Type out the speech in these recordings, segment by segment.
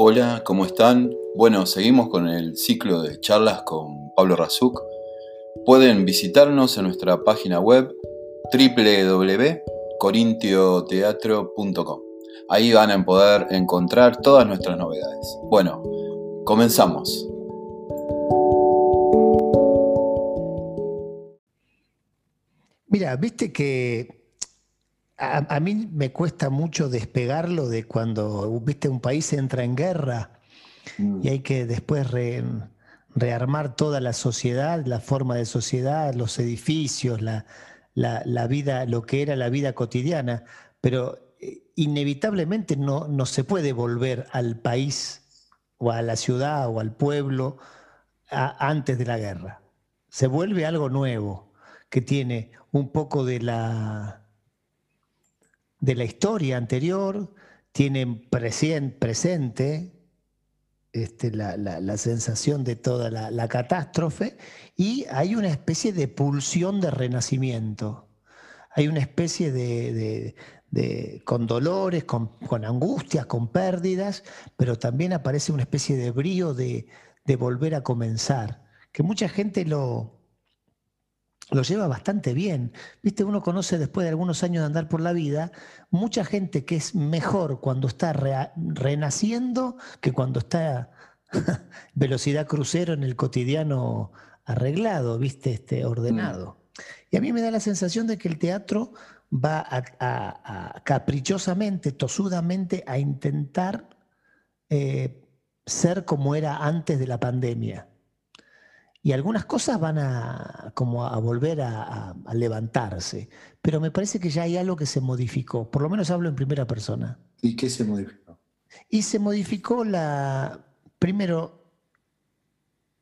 Hola, ¿cómo están? Bueno, seguimos con el ciclo de charlas con Pablo Razuk. Pueden visitarnos en nuestra página web www.corintioteatro.com. Ahí van a poder encontrar todas nuestras novedades. Bueno, comenzamos. Mira, viste que a, mí me cuesta mucho despegarlo de cuando, viste, un país entra en guerra mm. y hay que después rearmar toda la sociedad, la forma de sociedad, los edificios, la, la, vida, lo que era la vida cotidiana, pero eh, inevitablemente no, no se puede volver al país o a la ciudad o al pueblo antes de la guerra. Se vuelve algo nuevo que tiene un poco de la, de la historia anterior, tiene presente este, la, sensación de toda la, catástrofe y hay una especie de pulsión de renacimiento. Hay una especie de, con dolores, con, con, angustias, con pérdidas, pero también aparece una especie de brío de, de volver a comenzar, que mucha gente lo, lo lleva bastante bien. Viste, uno conoce después de algunos años de andar por la vida, mucha gente que es mejor cuando está renaciendo que cuando está velocidad crucero en el cotidiano arreglado, viste, este, ordenado. Y a mí me da la sensación de que el teatro va a, caprichosamente, tosudamente, a intentar eh, ser como era antes de la pandemia y algunas cosas van a, como a volver a, levantarse. Pero me parece que ya hay algo que se modificó. Por lo menos hablo en primera persona. ¿Y qué se modificó? Y se modificó la, primero,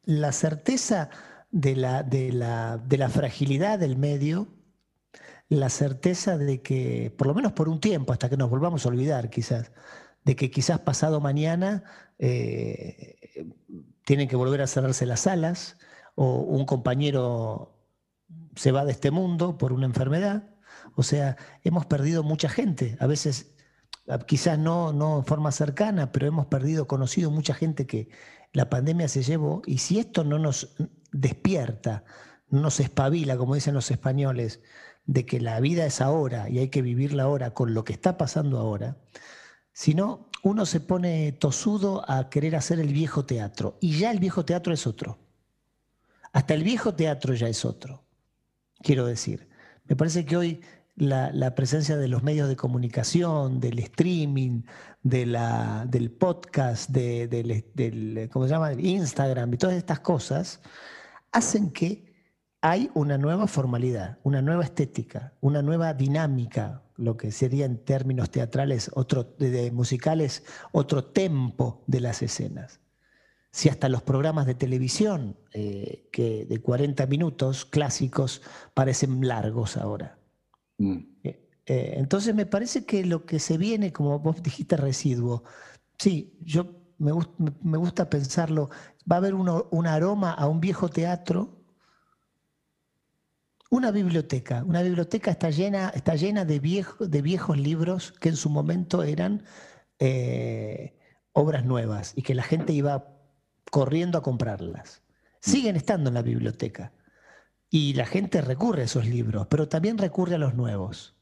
la certeza de la, de la, de la fragilidad del medio, la certeza de que, por lo menos por un tiempo, hasta que nos volvamos a olvidar quizás, de que quizás pasado mañana eh, tienen que volver a cerrarse las salas, o un compañero se va de este mundo por una enfermedad. O sea, hemos perdido mucha gente, a veces quizás no, no en forma cercana, pero hemos perdido, conocido mucha gente que la pandemia se llevó y si esto no nos despierta, no nos espabila, como dicen los españoles, de que la vida es ahora y hay que vivirla ahora con lo que está pasando ahora, sino uno se pone tosudo a querer hacer el viejo teatro y ya el viejo teatro es otro. Hasta el viejo teatro ya es otro, quiero decir. Me parece que hoy la, presencia de los medios de comunicación, del streaming, de del podcast, del, ¿cómo se llama? Instagram y todas estas cosas, hacen que hay una nueva formalidad, una nueva estética, una nueva dinámica, lo que sería en términos teatrales, otro, de musicales, otro tempo de las escenas si hasta los programas de televisión eh, que de 40 minutos clásicos parecen largos ahora. Mm. Eh, eh, entonces me parece que lo que se viene, como vos dijiste, residuo, sí, yo me, gusta pensarlo, va a haber un aroma a un viejo teatro, una biblioteca, una biblioteca está llena, está llena de, de viejos libros que en su momento eran obras nuevas y que la gente iba corriendo a comprarlas. Mm. Siguen estando en la biblioteca. Y la gente recurre a esos libros, pero también recurre a los nuevos.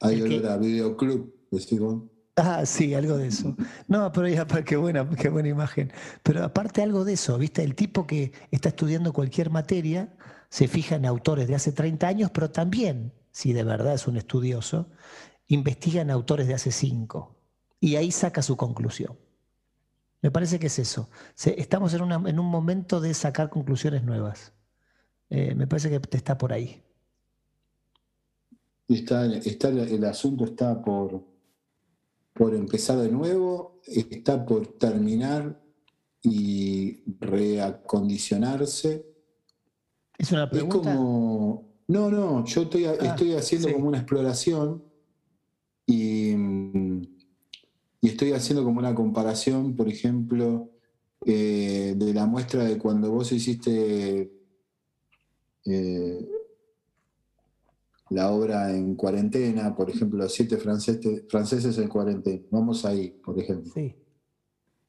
Hay el videoclub, decimos. Ah, sí, algo de eso. No, pero ya, qué buena, qué buena imagen. Pero aparte algo de eso, ¿viste? El tipo que está estudiando cualquier materia se fija en autores de hace 30 años, pero también, si de verdad es un estudioso, investiga en autores de hace 5. Y ahí saca su conclusión. Me parece que es eso. estamos en, un momento de sacar conclusiones nuevas. Eh, me parece que está por ahí. Está, está, el asunto está por, por empezar de nuevo, está por terminar y reacondicionarse. Es una pregunta. como. No, no, yo estoy, ah, estoy haciendo como una exploración y estoy haciendo como una comparación, por ejemplo, eh, de la muestra de cuando vos hiciste eh, la obra en cuarentena, por ejemplo, los siete franceses, franceses en cuarentena. Vamos ahí, por ejemplo. Sí.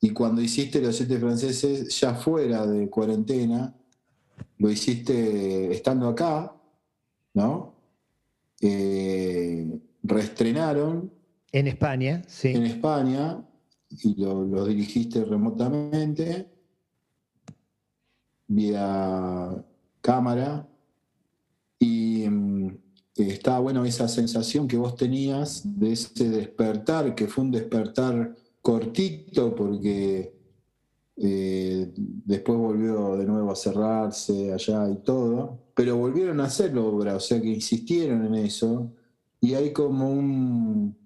y cuando hiciste los siete franceses ya fuera de cuarentena, lo hiciste estando acá, ¿no? Eh, reestrenaron. En España, sí. En España, y lo, dirigiste remotamente, vía cámara, y mm, estaba bueno esa sensación que vos tenías de ese despertar, que fue un despertar cortito porque eh, después volvió de nuevo a cerrarse allá y todo, pero volvieron a hacer la obra, o sea que insistieron en eso, y hay como un,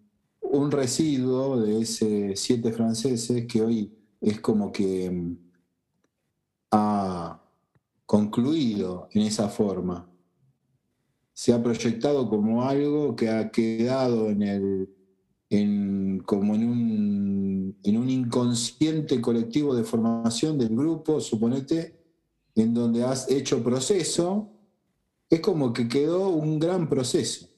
un residuo de ese siete franceses que hoy es como que mm, ha concluido en esa forma. Se ha proyectado como algo que ha quedado en el, en, como en un, en un inconsciente colectivo de formación del grupo, suponete, en donde has hecho proceso, es como que quedó un gran proceso.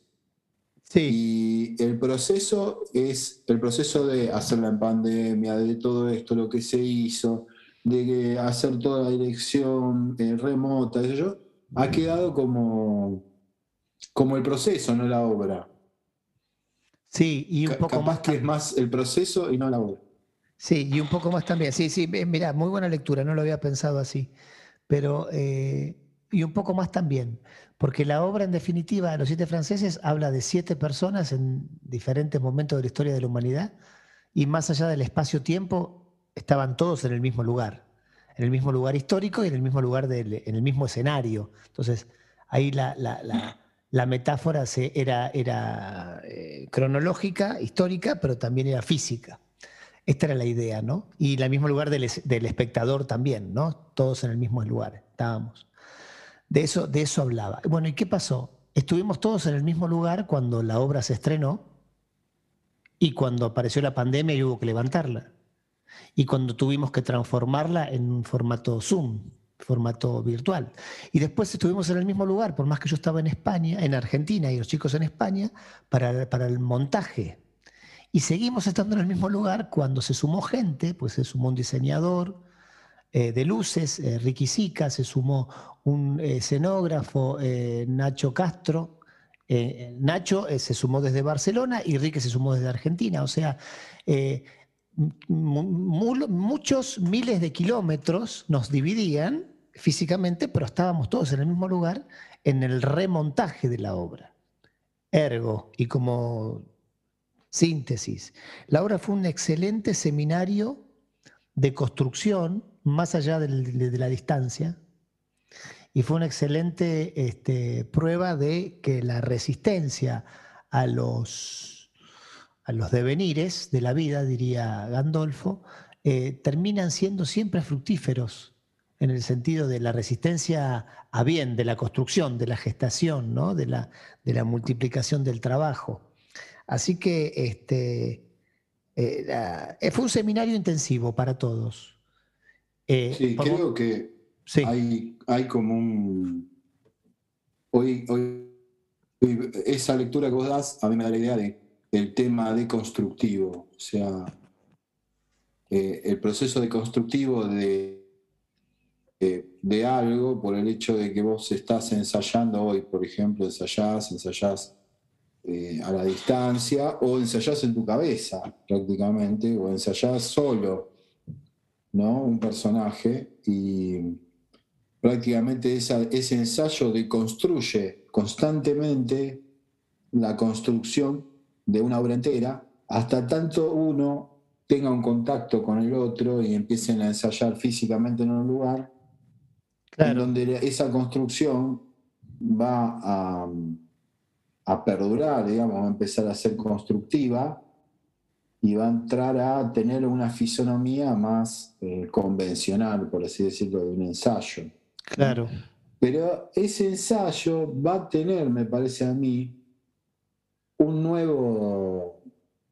Sí. Y el proceso es el proceso de hacerla en pandemia, de todo esto, lo que se hizo, de hacer toda la dirección eh, remota, eso, ha quedado como, como el proceso, no la obra. Sí, y un poco más. que es más el proceso y no la obra. Sí, y un poco más también. Sí, sí, mira, muy buena lectura, no lo había pensado así. Pero, eh, y un poco más también, porque la obra en definitiva, Los siete franceses, habla de siete personas en diferentes momentos de la historia de la humanidad, y más allá del espacio-tiempo, estaban todos en el mismo lugar, en el mismo lugar histórico y en el mismo lugar, en el mismo escenario. Entonces, ahí la la metáfora se, era, era eh, cronológica, histórica, pero también era física. Esta era la idea, ¿no? Y el mismo lugar del, espectador también, ¿no? Todos en el mismo lugar, estábamos. De eso, de eso hablaba. Bueno, ¿y qué pasó? Estuvimos todos en el mismo lugar cuando la obra se estrenó y cuando apareció la pandemia y hubo que levantarla. Y cuando tuvimos que transformarla en un formato Zoom, formato virtual. Y después estuvimos en el mismo lugar, por más que yo estaba en España, en Argentina y los chicos en España, para, para el montaje. Y seguimos estando en el mismo lugar cuando se sumó gente, pues se sumó un diseñador eh, de luces, eh, Ricky Sica, se sumó un escenógrafo, eh, Nacho Castro. Nacho se sumó desde Barcelona y Ricky se sumó desde Argentina. O sea, muchos miles de kilómetros nos dividían físicamente, pero estábamos todos en el mismo lugar en el remontaje de la obra. Ergo, y como síntesis, la obra fue un excelente seminario de construcción más allá de, la distancia y fue una excelente este, prueba de que la resistencia a los a los devenires de la vida, diría Gandolfo, eh, terminan siendo siempre fructíferos en el sentido de la resistencia a bien, de la construcción, de la gestación, ¿no? de, la, de la multiplicación del trabajo. Así que este, eh, eh, fue un seminario intensivo para todos. Sí, creo que Hay, hay, como un... Hoy, hoy, esa lectura que vos das a mí me da la idea de el tema deconstructivo, o sea, eh, el proceso deconstructivo de, de, algo por el hecho de que vos estás ensayando hoy, por ejemplo, ensayás, ensayás eh, a la distancia o ensayás en tu cabeza prácticamente, o ensayás solo, ¿no? Un personaje y prácticamente ese ensayo deconstruye constantemente la construcción de una obra entera, hasta tanto uno tenga un contacto con el otro y empiecen a ensayar físicamente en un lugar, en donde esa construcción va a, a perdurar, digamos, va a empezar a ser constructiva y va a entrar a tener una fisonomía más eh, convencional, por así decirlo, de un ensayo. Claro. Pero ese ensayo va a tener, me parece a mí, un nuevo,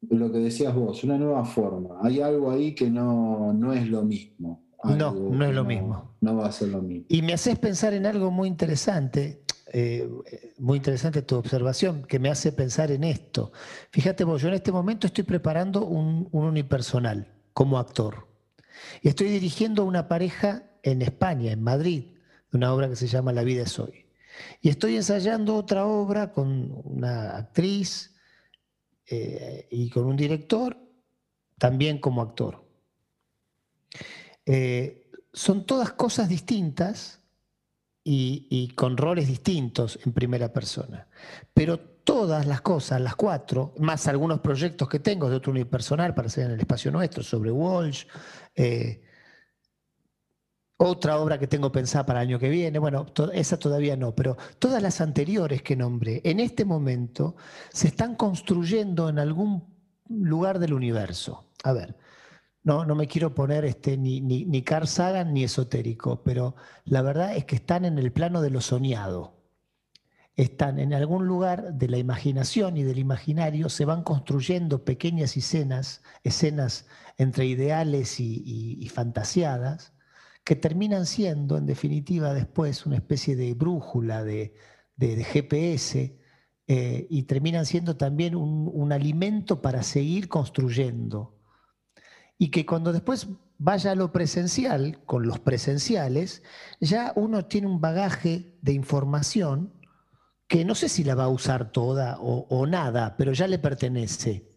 lo que decías vos, una nueva forma. Hay algo ahí que no, no es lo mismo. no, no es lo mismo. No va a ser lo mismo. Y me haces pensar en algo muy interesante, eh, muy interesante tu observación, que me hace pensar en esto. Fíjate yo en este momento estoy preparando un, un unipersonal como actor. Y estoy dirigiendo una pareja en España, en Madrid, una obra que se llama La vida es hoy. Y estoy ensayando otra obra con una actriz eh, y con un director, también como actor. Eh, son todas cosas distintas y, con roles distintos en primera persona. Pero todas las cosas, las cuatro, más algunos proyectos que tengo de otro unipersonal para hacer en el espacio nuestro, sobre Walsh, eh, otra obra que tengo pensada para el año que viene, bueno, esa todavía no, pero todas las anteriores que nombré, en este momento se están construyendo en algún lugar del universo. A ver, no, no me quiero poner este, ni, ni, ni Carl Sagan ni esotérico, pero la verdad es que están en el plano de lo soñado. Están en algún lugar de la imaginación y del imaginario, se van construyendo pequeñas escenas, escenas entre ideales y fantaseadas, que terminan siendo, en definitiva, después una especie de brújula, de, GPS, eh, y terminan siendo también un, alimento para seguir construyendo. Y que cuando después vaya a lo presencial, con los presenciales, ya uno tiene un bagaje de información que no sé si la va a usar toda o, o nada, pero ya le pertenece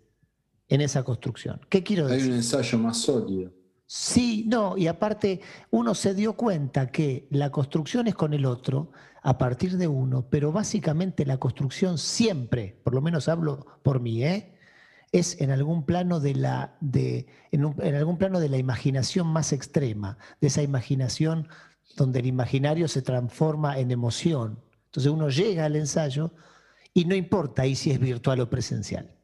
en esa construcción. ¿Qué quiero decir? Hay un ensayo más sólido. Sí, no, y aparte uno se dio cuenta que la construcción es con el otro a partir de uno, pero básicamente la construcción siempre, por lo menos hablo por mí, ¿eh? Es en algún plano de la de, en, algún plano de la imaginación más extrema, de esa imaginación donde el imaginario se transforma en emoción. Entonces uno llega al ensayo y no importa ahí si es virtual o presencial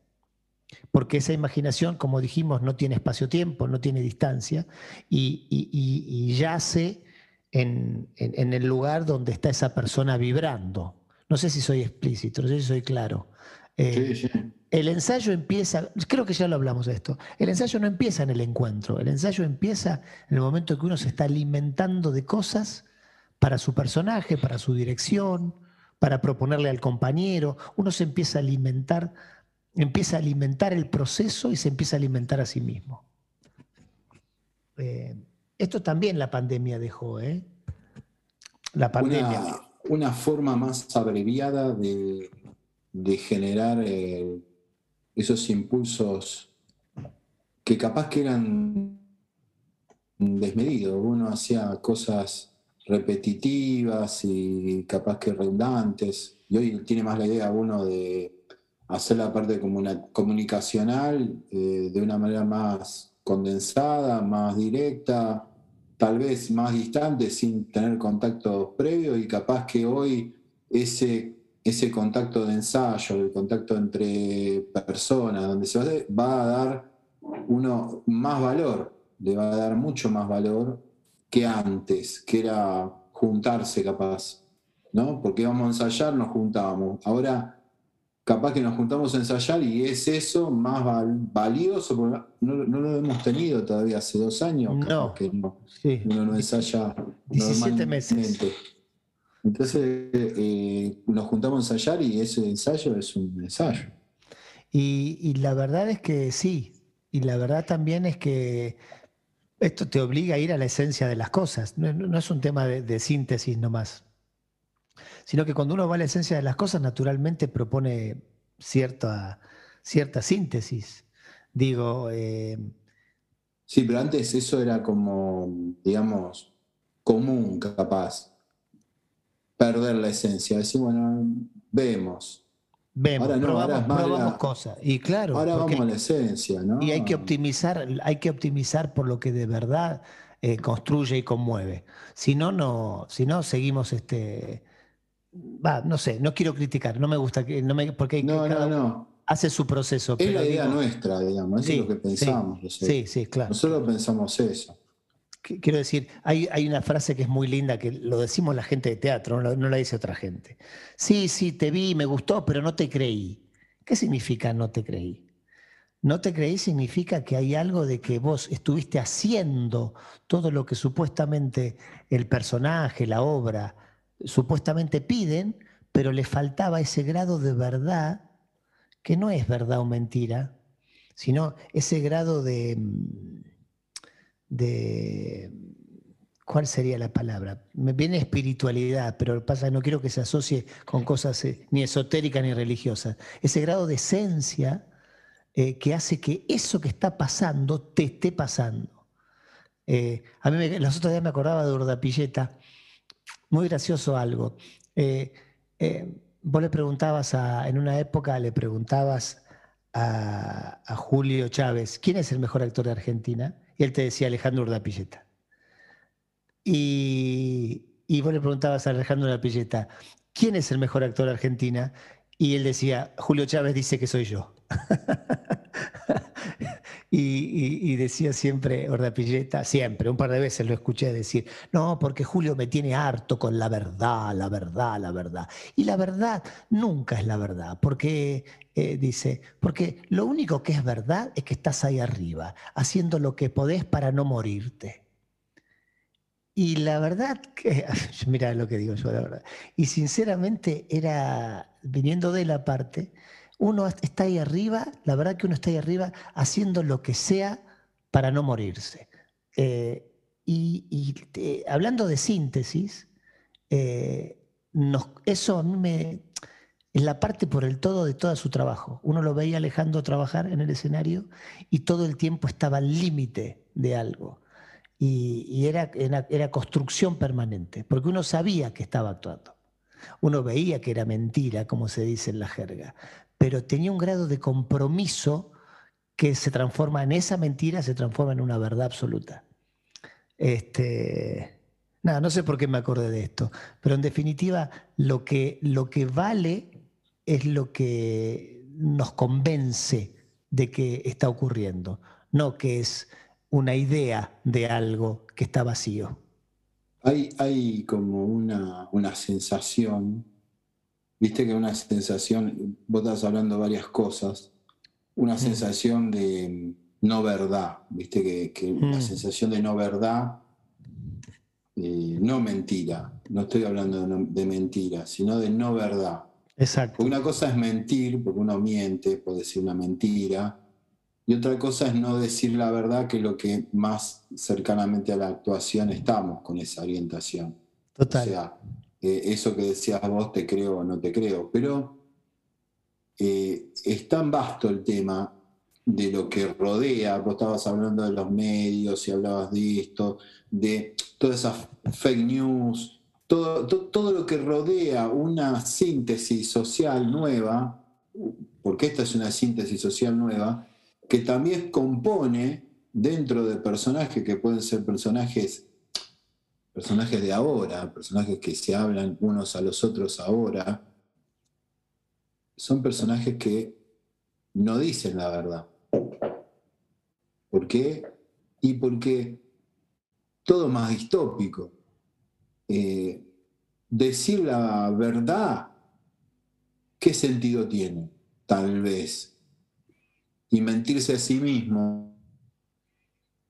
porque esa imaginación, como dijimos, no tiene espacio-tiempo, no tiene distancia, y, yace en, el lugar donde está esa persona vibrando. No sé si soy explícito, no sé si soy claro. Eh, el ensayo empieza, creo que ya lo hablamos de esto, el ensayo no empieza en el encuentro, el ensayo empieza en el momento en que uno se está alimentando de cosas para su personaje, para su dirección, para proponerle al compañero, uno se empieza a alimentar empieza a alimentar el proceso y se empieza a alimentar a sí mismo. Eh, esto también la pandemia dejó, ¿eh? La pandemia. Una, forma más abreviada de, generar eh, esos impulsos que capaz que eran desmedidos. Uno hacía cosas repetitivas y capaz que redundantes. Y hoy tiene más la idea uno de hacer la parte comunicacional eh, de una manera más condensada, más directa, tal vez más distante sin tener contacto previo y capaz que hoy ese, ese contacto de ensayo, el contacto entre personas, donde se va a dar uno más valor, le va a dar mucho más valor que antes, que era juntarse capaz, ¿no? Porque íbamos a ensayar, nos juntábamos. Ahora capaz que nos juntamos a ensayar y es eso más valioso, porque no, lo hemos tenido todavía hace dos años, no, que no, uno no ensaya 17 meses. Entonces eh, nos juntamos a ensayar y ese ensayo es un ensayo. Y, la verdad es que sí, y la verdad también es que esto te obliga a ir a la esencia de las cosas, no, es un tema de, de síntesis nomás sino que cuando uno va a la esencia de las cosas, naturalmente propone cierta, cierta síntesis. Digo... Eh, sí, pero antes eso era como, digamos, común, capaz. Perder la esencia. Decir, bueno, vemos. Vemos, probamos, cosas. Y claro. Ahora vamos a la esencia, ¿no? Y hay que optimizar, hay que optimizar por lo que de verdad eh, construye y conmueve. Si no, no, si no, seguimos este, no sé, no quiero criticar, no me gusta, que, no me, porque no, no, no. hace su proceso. Es la idea nuestra, digamos, eso es lo que pensamos. Sí, sí, claro. Nosotros pensamos eso. Quiero decir, hay, una frase que es muy linda, que lo decimos la gente de teatro, no, no la dice otra gente. Sí, sí, te vi, me gustó, pero no te creí. ¿Qué significa no te creí? No te creí significa que hay algo de que vos estuviste haciendo todo lo que supuestamente el personaje, la obra, supuestamente piden, pero le faltaba ese grado de verdad, que no es verdad o mentira, sino ese grado de, de ¿cuál sería la palabra? Me viene espiritualidad, pero pasa no quiero que se asocie con cosas eh, ni esotéricas ni religiosas. Ese grado de esencia eh, que hace que eso que está pasando te esté pasando. Eh, a mí me, los otros días me acordaba de Urdapilleta, muy gracioso algo. vos le preguntabas en una época le preguntabas a, a Julio Chávez, ¿quién es el mejor actor de Argentina? Y él te decía Alejandro Urdapilleta. Y, y vos le preguntabas a Alejandro Lapilleta, ¿quién es el mejor actor de Argentina? Y él decía, Julio Chávez dice que soy yo. y, decía siempre Ordapilleta, siempre, un par de veces lo escuché decir, no, porque Julio me tiene harto con la verdad, la verdad, la verdad. Y la verdad nunca es la verdad, porque, eh, dice, porque lo único que es verdad es que estás ahí arriba, haciendo lo que podés para no morirte. Y la verdad que, mira lo que digo yo, la verdad. Y sinceramente era, viniendo de la parte, uno está ahí arriba, la verdad que uno está ahí arriba haciendo lo que sea para no morirse. Eh, y, eh, hablando de síntesis, eso a mí me, es la parte por el todo de todo su trabajo. Uno lo veía Alejandro trabajar en el escenario y todo el tiempo estaba al límite de algo y, era, era, construcción permanente, porque uno sabía que estaba actuando. Uno veía que era mentira, como se dice en la jerga, pero tenía un grado de compromiso que se transforma en esa mentira, se transforma en una verdad absoluta. Este, nada, no sé por qué me acordé de esto, pero en definitiva lo que, lo que vale es lo que nos convence de que está ocurriendo, no que es una idea de algo que está vacío. Hay, hay como una, sensación, viste que una sensación, vos estás hablando varias cosas, una mm. sensación de no verdad, viste que, que la mm. sensación de no verdad, eh, no mentira, no estoy hablando de, de, mentira, sino de no verdad. Exacto. una cosa es mentir, porque uno miente, puede decir una mentira, y otra cosa es no decir la verdad, que es lo que más cercanamente a la actuación estamos con esa orientación. Total. O sea, eh, eso que decías vos, te creo o no te creo. Pero eh, es tan vasto el tema de lo que rodea, vos estabas hablando de los medios y hablabas de esto, de todas esas fake news, todo, lo que rodea una síntesis social nueva, porque esta es una síntesis social nueva, que también compone dentro de personajes que pueden ser personajes, personajes de ahora, personajes que se hablan unos a los otros ahora, son personajes que no dicen la verdad. ¿Por qué? Y porque todo más distópico. Eh, decir la verdad, ¿qué sentido tiene? Tal vez y mentirse a sí mismo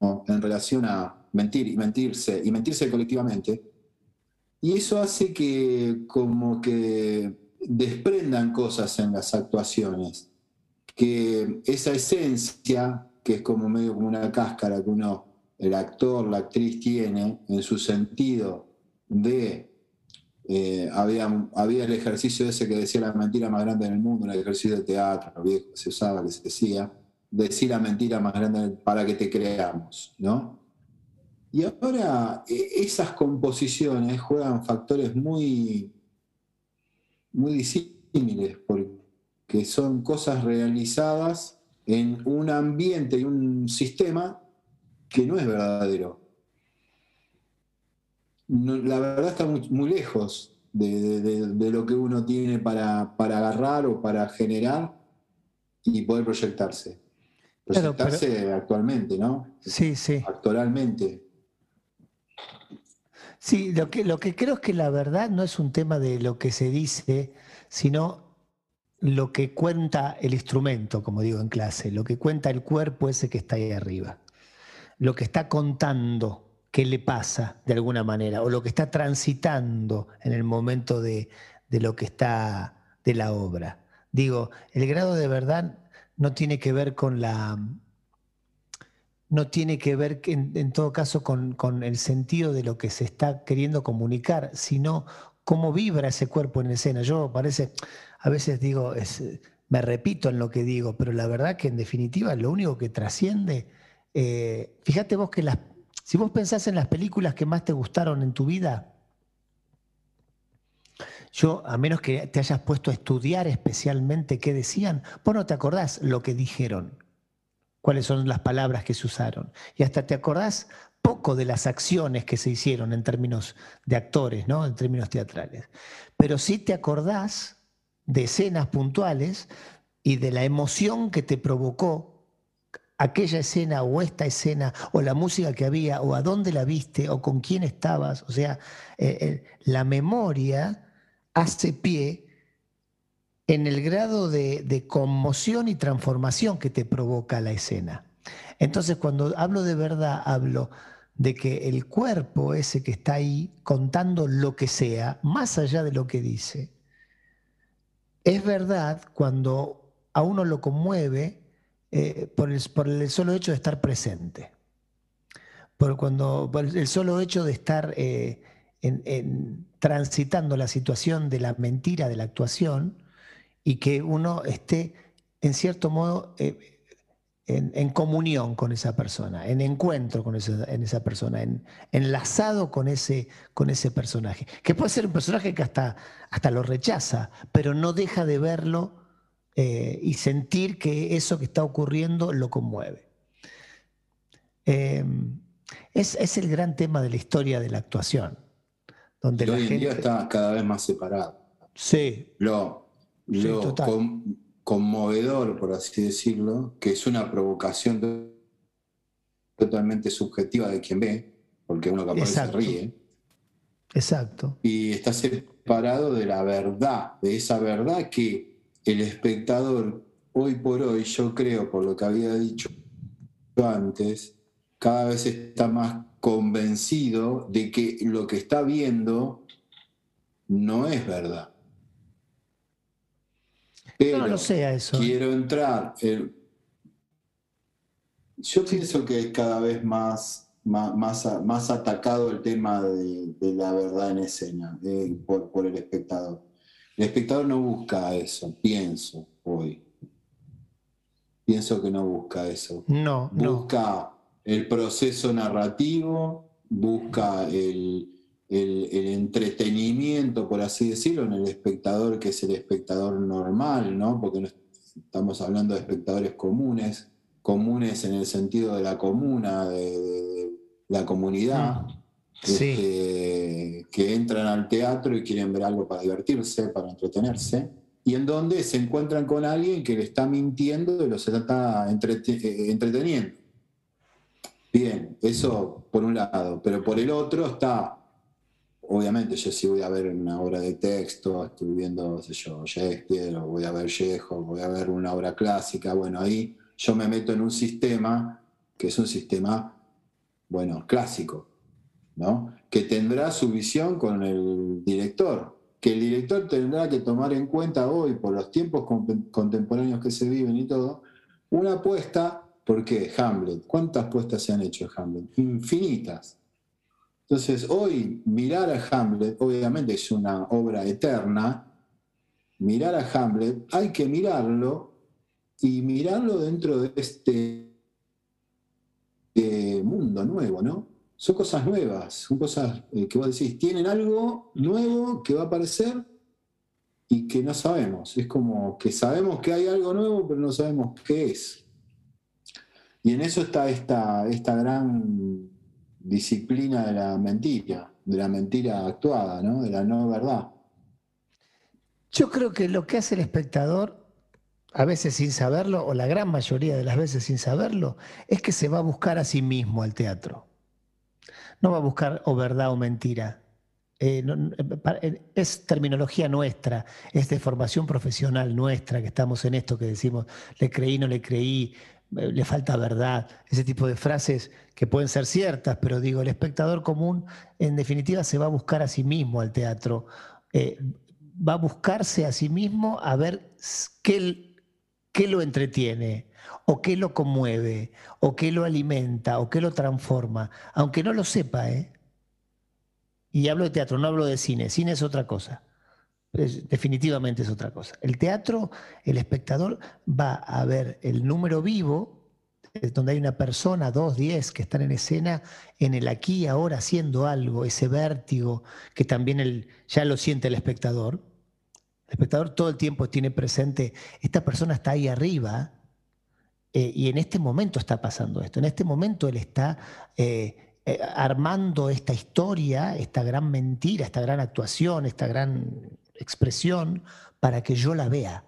en relación a mentir y mentirse y mentirse colectivamente. Y eso hace que como que desprendan cosas en las actuaciones, que esa esencia, que es como medio como una cáscara que uno, el actor, la actriz tiene en su sentido de eh, había, había el ejercicio ese que decía la mentira más grande del mundo, un ejercicio de teatro, viejo, se usaba, que se decía, decir la mentira más grande para que te creamos, ¿no? Y ahora e, esas composiciones juegan factores muy, muy disímiles, porque son cosas realizadas en un ambiente y un sistema que no es verdadero la verdad está muy, lejos de, lo que uno tiene para, agarrar o para generar y poder proyectarse. Proyectarse actualmente, ¿no? Sí, sí. Actualmente. Sí, lo que, lo que creo es que la verdad no es un tema de lo que se dice, sino lo que cuenta el instrumento, como digo en clase, lo que cuenta el cuerpo ese que está ahí arriba, lo que está contando qué le pasa de alguna manera o lo que está transitando en el momento de, lo que está de la obra. Digo, el grado de verdad no tiene que ver con la no tiene que ver en, todo caso con, el sentido de lo que se está queriendo comunicar, sino cómo vibra ese cuerpo en escena. Yo parece, a veces digo, me repito en lo que digo, pero la verdad que en definitiva lo único que trasciende, eh, fíjate vos que las, si vos pensás en las películas que más te gustaron en tu vida, yo, a menos que te hayas puesto a estudiar especialmente qué decían, vos no te acordás lo que dijeron cuáles son las palabras que se usaron. Y hasta te acordás poco de las acciones que se hicieron en términos de actores, ¿no? en términos teatrales. Pero sí te acordás de escenas puntuales y de la emoción que te provocó aquella escena o esta escena o la música que había o a dónde la viste o con quién estabas. O sea, eh, eh, la memoria hace pie en el grado de, conmoción y transformación que te provoca la escena. Entonces, cuando hablo de verdad, hablo de que el cuerpo ese que está ahí contando lo que sea, más allá de lo que dice, es verdad cuando a uno lo conmueve eh, por, el, solo hecho de estar presente, por, cuando, el solo hecho de estar eh, transitando la situación de la mentira de la actuación, y que uno esté, en cierto modo, eh, en, comunión con esa persona, en encuentro con esa, en esa persona, en, enlazado con ese, con ese personaje. Que puede ser un personaje que hasta, hasta lo rechaza, pero no deja de verlo eh, y sentir que eso que está ocurriendo lo conmueve. Em, es, el gran tema de la historia de la actuación. Donde la hoy en día está cada vez más separado. Sí. Lo, lo conmovedor, por así decirlo, que es una provocación totalmente subjetiva de quien ve, porque uno capaz se ríe. Exacto. Y está separado de la verdad, de esa verdad que el espectador, hoy por hoy, yo creo, por lo que había dicho antes, cada vez está más convencido de que lo que está viendo no es verdad no sea eso. Quiero entrar. yo pienso que es cada vez más, más, más, atacado el tema de, la verdad en escena por, el espectador. El espectador no busca eso, pienso hoy. Pienso que no busca eso. No. Busca el proceso narrativo, busca el, el, entretenimiento, por así decirlo, en el espectador que es el espectador normal, ¿no? Porque no estamos hablando de espectadores comunes, comunes en el sentido de la comuna, de, la comunidad, mm. este, que entran al teatro y quieren ver algo para divertirse, para entretenerse, y en donde se encuentran con alguien que le está mintiendo y los está eh, entreteniendo. Bien, eso por un lado, pero por el otro está obviamente yo sí voy a ver una obra de texto, estoy viendo, sé yo, Shakespeare, o voy a ver Chekhov, voy a ver una obra clásica, bueno, ahí yo me meto en un sistema que es un sistema, bueno, clásico, ¿no? Que tendrá su visión con el director, que el director tendrá que tomar en cuenta hoy, por los tiempos contemporáneos que se viven y todo, una apuesta, ¿por qué? Hamlet. ¿Cuántas apuestas se han hecho Hamlet? Infinitas entonces, hoy mirar a Hamlet, obviamente es una obra eterna, mirar a Hamlet, hay que mirarlo y mirarlo dentro de este eh, mundo nuevo, ¿no? Son cosas nuevas, son cosas eh, que vos decís, tienen algo nuevo que va a aparecer y que no sabemos. Es como que sabemos que hay algo nuevo, pero no sabemos qué es. Y en eso está esta, esta gran disciplina de la mentira, de la mentira actuada, ¿no? de la no verdad. Yo creo que lo que hace el espectador, a veces sin saberlo, o la gran mayoría de las veces sin saberlo, es que se va a buscar a sí mismo al teatro. No va a buscar o verdad o mentira. Eh, eh, es terminología nuestra, es de formación profesional nuestra que estamos en esto que decimos, le creí, no le creí, eh, le falta verdad, ese tipo de frases que pueden ser ciertas, pero digo, el espectador común en definitiva se va a buscar a sí mismo al teatro, eh, va a buscarse a sí mismo a ver qué, qué lo entretiene, o qué lo conmueve, o qué lo alimenta, o qué lo transforma, aunque no lo sepa, ¿eh? Y hablo de teatro, no hablo de cine. Cine es otra cosa. definitivamente es otra cosa. El teatro, el espectador va a ver el número vivo, donde hay una persona, dos, diez, que están en escena, en el aquí y ahora haciendo algo, ese vértigo que también el, ya lo siente el espectador. El espectador todo el tiempo tiene presente, esta persona está ahí arriba, eh, y en este momento está pasando esto. En este momento él está eh, eh, armando esta historia, esta gran mentira, esta gran actuación, esta gran expresión para que yo la vea.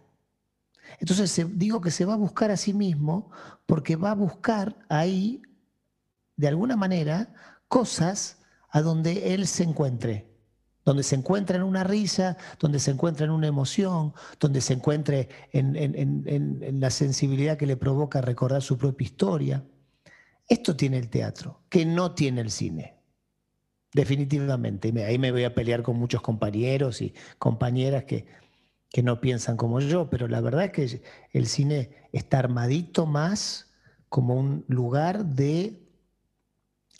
Entonces digo que se va a buscar a sí mismo porque va a buscar ahí, de alguna manera, cosas a donde él se encuentre donde se encuentra en una risa, donde se encuentra en una emoción, donde se encuentre en, la sensibilidad que le provoca recordar su propia historia. Esto tiene el teatro, que no tiene el cine. Definitivamente. Ahí me voy a pelear con muchos compañeros y compañeras que, que no piensan como yo, pero la verdad es que el cine está armadito más como un lugar de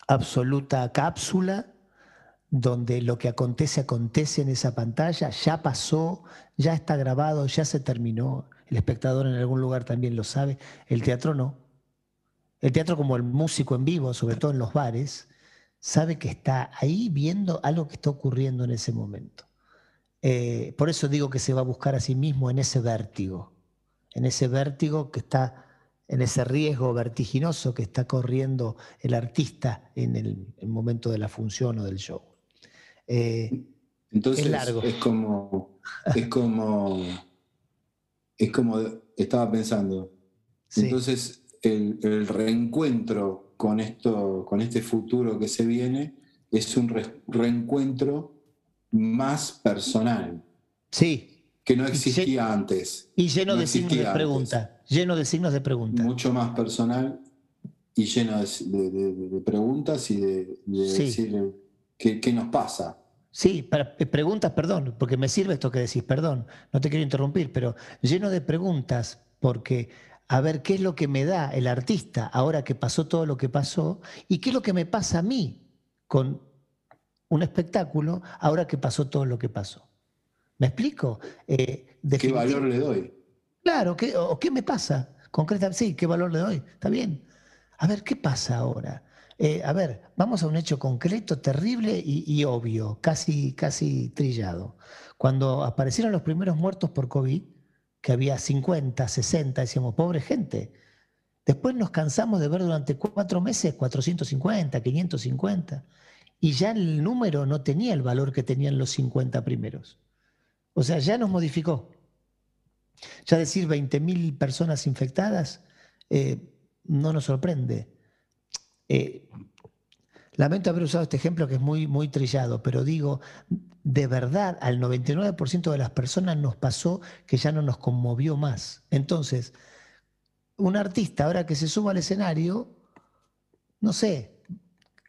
absoluta cápsula donde lo que acontece acontece en esa pantalla, ya pasó, ya está grabado, ya se terminó. El espectador en algún lugar también lo sabe, el teatro no. El teatro como el músico en vivo, sobre todo en los bares, sabe que está ahí viendo algo que está ocurriendo en ese momento. Eh, por eso digo que se va a buscar a sí mismo en ese vértigo, en ese vértigo que está, en ese riesgo vertiginoso que está corriendo el artista en el momento de la función o del show. Eh, Entonces es, como, es como, es como estaba pensando. Entonces el, reencuentro con esto, con este futuro que se viene, es un reencuentro más personal. Sí. Que no existía antes. Y lleno de signos de pregunta. Lleno de signos de pregunta. Mucho más personal y lleno de, preguntas y de, decir ¿Qué, nos pasa? Sí, para, eh, preguntas, perdón, porque me sirve esto que decís, perdón, no te quiero interrumpir, pero lleno de preguntas, porque a ver qué es lo que me da el artista ahora que pasó todo lo que pasó y qué es lo que me pasa a mí con un espectáculo ahora que pasó todo lo que pasó. ¿Me explico? Eh, ¿Qué valor le doy? Claro, ¿qué, o qué me pasa? Concretamente, sí, ¿qué valor le doy? Está bien. A ver, ¿qué pasa ahora? Eh, a ver, vamos a un hecho concreto, terrible y, obvio, casi, casi trillado. Cuando aparecieron los primeros muertos por COVID, que había 50, 60, decíamos, pobre gente. Después nos cansamos de ver durante cuatro meses 450, 550, y ya el número no tenía el valor que tenían los 50 primeros. O sea, ya nos modificó. Ya decir 20.000 personas infectadas eh, no nos sorprende. Eh, lamento haber usado este ejemplo que es muy, muy trillado, pero digo, de verdad, al 99% de las personas nos pasó que ya no nos conmovió más. Entonces, un artista ahora que se suba al escenario, no sé,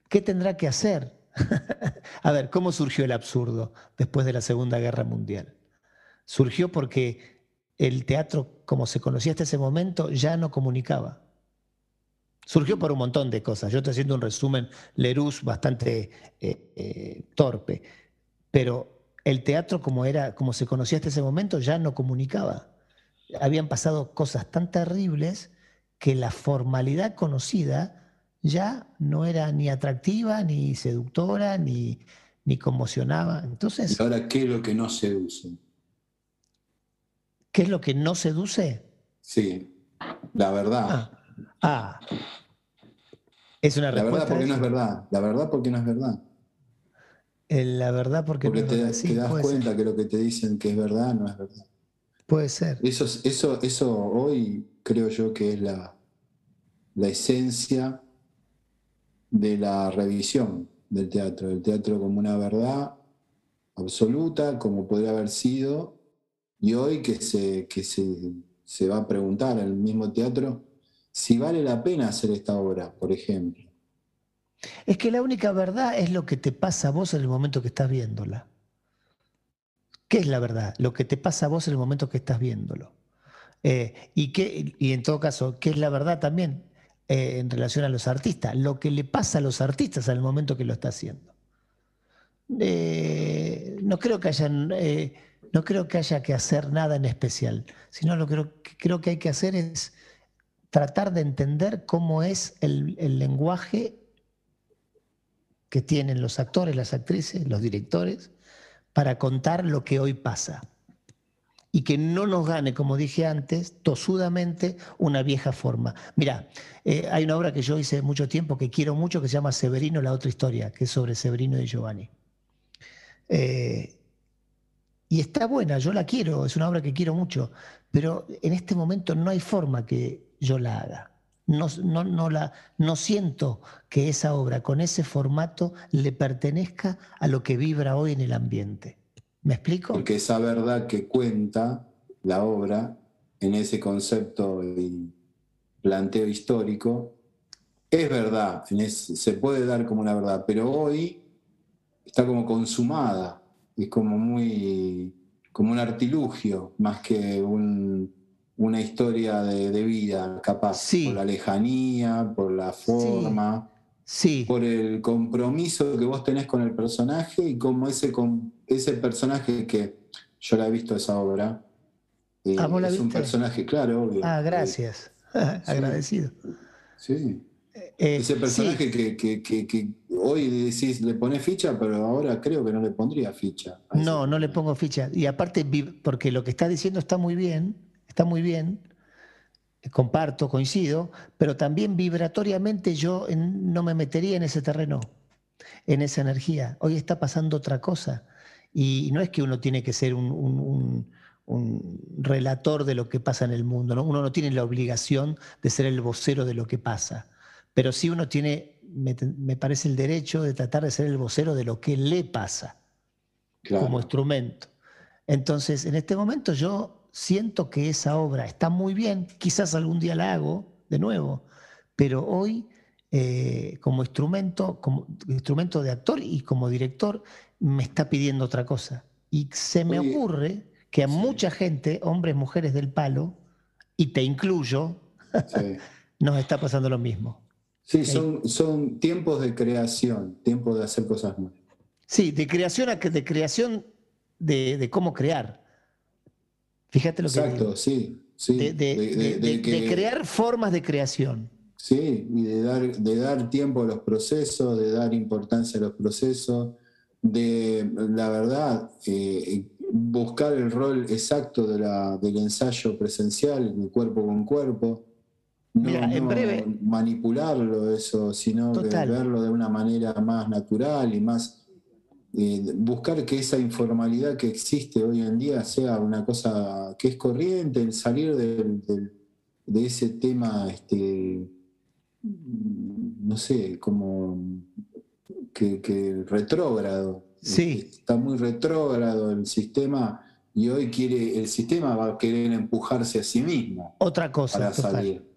¿qué tendrá que hacer? A ver, ¿cómo surgió el absurdo después de la Segunda Guerra Mundial? Surgió porque el teatro, como se conocía hasta ese momento, ya no comunicaba. Surgió por un montón de cosas. Yo estoy haciendo un resumen Lerus bastante eh, eh, torpe, pero el teatro como era, como se conocía hasta ese momento, ya no comunicaba. Habían pasado cosas tan terribles que la formalidad conocida ya no era ni atractiva, ni seductora, ni, ni conmocionaba. Entonces. ¿Y ahora qué es lo que no seduce? ¿Qué es lo que no seduce? Sí, la verdad. Ah, ah es una respuesta. La verdad porque no es verdad. La verdad porque no es verdad. La verdad porque, no te, es verdad. te das cuenta que lo que te dicen que es verdad no es verdad. Puede ser. Eso, eso, eso hoy creo yo que es la, la esencia de la revisión del teatro. El teatro como una verdad absoluta, como podría haber sido, y hoy que se, que se, se va a preguntar el mismo teatro si vale la pena hacer esta obra, por ejemplo. Es que la única verdad es lo que te pasa a vos en el momento que estás viéndola. ¿Qué es la verdad? Lo que te pasa a vos en el momento que estás viéndolo. Eh, y, y en todo caso, ¿qué es la verdad también eh, en relación a los artistas? Lo que le pasa a los artistas al momento que lo está haciendo. Eh, no creo que haya no creo que haya que hacer nada en especial, sino lo que creo que hay que hacer es tratar de entender cómo es el, lenguaje que tienen los actores, las actrices, los directores, para contar lo que hoy pasa. Y que no nos gane, como dije antes, tosudamente una vieja forma. Mira, eh, hay una obra que yo hice mucho tiempo que quiero mucho que se llama Severino, la otra historia, que es sobre Severino y Giovanni. Eh, y está buena, yo la quiero, es una obra que quiero mucho, pero en este momento no hay forma que yo la haga. No, no, la, no siento que esa obra con ese formato le pertenezca a lo que vibra hoy en el ambiente. ¿Me explico? Porque esa verdad que cuenta la obra en ese concepto y planteo histórico es verdad, se puede dar como una verdad, pero hoy está como consumada, es como muy como un artilugio más que un, una historia de, vida, capaz, por la lejanía, por la forma, sí. por el compromiso que vos tenés con el personaje y como ese, ese personaje que yo la he visto esa obra. Eh, ah, es un personaje, claro. ah, gracias. Agradecido. Sí. Eh, ese personaje que, que, hoy decís, le pones ficha, pero ahora creo que no le pondría ficha. No, no le pongo ficha. Y aparte, porque lo que está diciendo está muy bien, está muy bien, comparto, coincido, pero también vibratoriamente yo no me metería en ese terreno, en esa energía. Hoy está pasando otra cosa. Y no es que uno tiene que ser un, relator de lo que pasa en el mundo, ¿no? uno no tiene la obligación de ser el vocero de lo que pasa, pero sí uno tiene, me, parece, el derecho de tratar de ser el vocero de lo que le pasa como instrumento. Entonces, en este momento yo siento que esa obra está muy bien, quizás algún día la hago de nuevo, pero hoy eh, como instrumento, como instrumento de actor y como director, me está pidiendo otra cosa. Y se me ocurre que a mucha gente, hombres, mujeres del palo, y te incluyo, nos está pasando lo mismo. Sí, son, son tiempos de creación, tiempos de hacer cosas nuevas. Sí, de creación a de creación de cómo crear. Fíjate lo que Exacto, sí. sí. De, crear formas de creación. Sí, y de dar, de dar tiempo a los procesos, de dar importancia a los procesos, de, la verdad, eh, buscar el rol exacto de la, del ensayo presencial, de cuerpo con cuerpo. No, en breve. manipularlo eso, sino verlo de una manera más natural y más eh, buscar que esa informalidad que existe hoy en día sea una cosa que es corriente, el salir de ese tema, este, no sé, como que, retrógrado. Sí. Está muy retrógrado el sistema y hoy quiere, el sistema va a querer empujarse a sí mismo. Otra cosa. Para salir.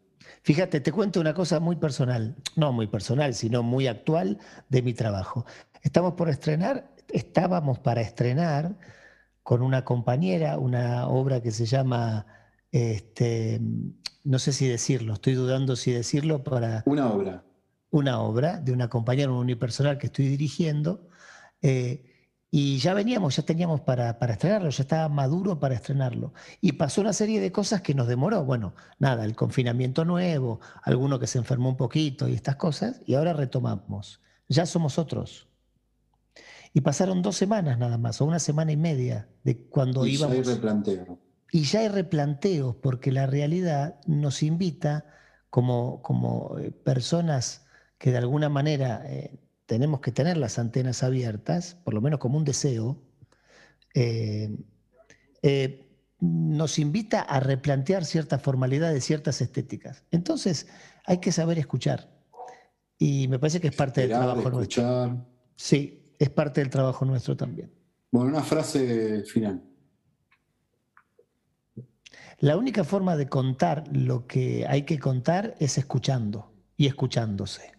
Fíjate, te cuento una cosa muy personal, no muy personal, sino muy actual de mi trabajo. Estamos por estrenar, estábamos para estrenar con una compañera una obra que se llama, este, no sé si decirlo, estoy dudando si decirlo para... Una obra. Una obra de una compañera, un unipersonal que estoy dirigiendo. Eh, y ya veníamos, ya teníamos para, para, estrenarlo, ya estaba maduro para estrenarlo. Y pasó una serie de cosas que nos demoró. Bueno, nada, el confinamiento nuevo, alguno que se enfermó un poquito y estas cosas, y ahora retomamos. Ya somos otros. Y pasaron dos semanas nada más, o una semana y media de cuando y íbamos. Ya hay replanteo. Y ya hay replanteos, porque la realidad nos invita como, como eh, personas que de alguna manera eh, tenemos que tener las antenas abiertas, por lo menos como un deseo, eh, eh, nos invita a replantear ciertas formalidades, ciertas estéticas. Entonces, hay que saber escuchar. Y me parece que es parte del trabajo nuestro. Sí, es parte del trabajo nuestro también. Bueno, una frase final. La única forma de contar lo que hay que contar es escuchando y escuchándose.